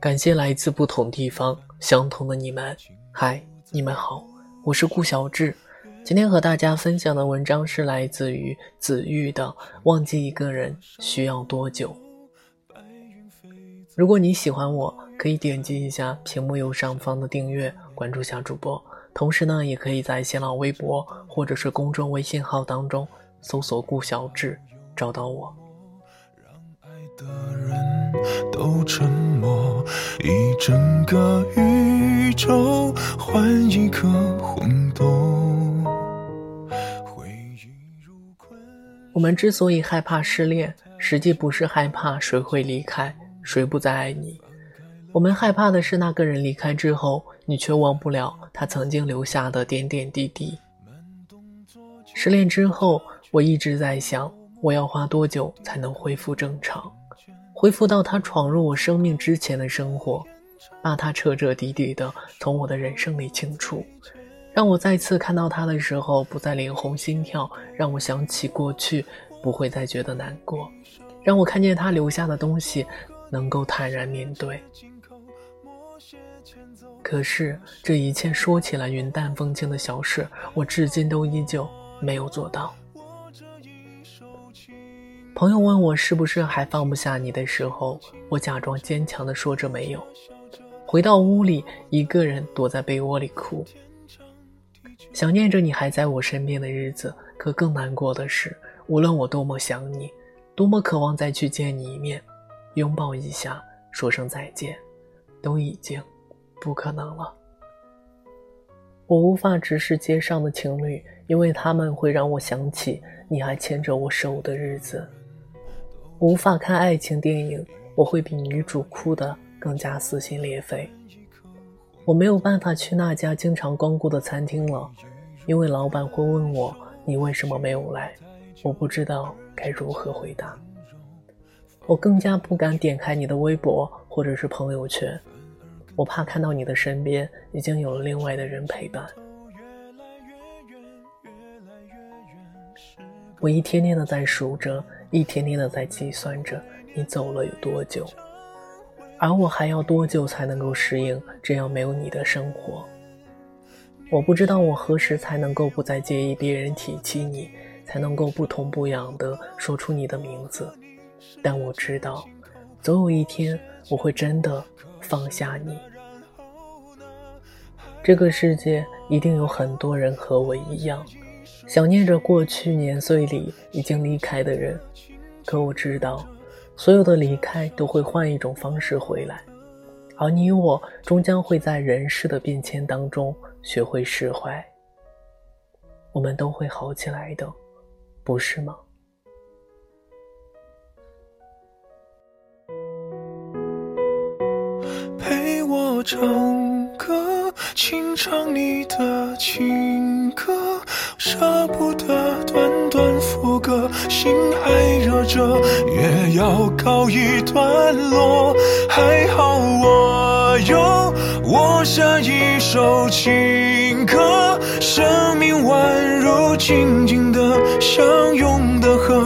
感谢来自不同地方相同的你们，嗨，你们好，我是顾小志。今天和大家分享的文章是来自于子玉的《忘记一个人需要多久》。如果你喜欢我，可以点击一下屏幕右上方的订阅，关注下主播。同时呢，也可以在新浪微博或者是公众微信号当中搜索“顾小志”，找到我。都沉默，一整个宇宙换一颗混动。我们之所以害怕失恋，实际不是害怕谁会离开，谁不再爱你。我们害怕的是那个人离开之后，你却忘不了他曾经留下的点点滴滴。失恋之后，我一直在想，我要花多久才能恢复正常？恢复到他闯入我生命之前的生活，把他彻彻底底的从我的人生里清除，让我再次看到他的时候不再脸红心跳，让我想起过去不会再觉得难过，让我看见他留下的东西能够坦然面对。可是这一切说起来云淡风轻的小事，我至今都依旧没有做到。朋友问我是不是还放不下你的时候，我假装坚强的说着没有。回到屋里，一个人躲在被窝里哭，想念着你还在我身边的日子。可更难过的是，无论我多么想你，多么渴望再去见你一面，拥抱一下，说声再见，都已经不可能了。我无法直视街上的情侣，因为他们会让我想起你还牵着我手的日子。无法看爱情电影，我会比女主哭得更加撕心裂肺。我没有办法去那家经常光顾的餐厅了，因为老板会问我你为什么没有来，我不知道该如何回答。我更加不敢点开你的微博或者是朋友圈，我怕看到你的身边已经有了另外的人陪伴。我一天天的在数着。一天天的在计算着你走了有多久，而我还要多久才能够适应这样没有你的生活？我不知道我何时才能够不再介意别人提起你，才能够不痛不痒的说出你的名字。但我知道，总有一天我会真的放下你。这个世界一定有很多人和我一样。想念着过去年岁里已经离开的人，可我知道，所有的离开都会换一种方式回来，而你我终将会在人世的变迁当中学会释怀。我们都会好起来的，不是吗？陪我唱歌，清唱你的情。舍不得短短副歌，心还热着，也要告一段落。还好我有我下一首情歌，生命宛如静静的相拥的河。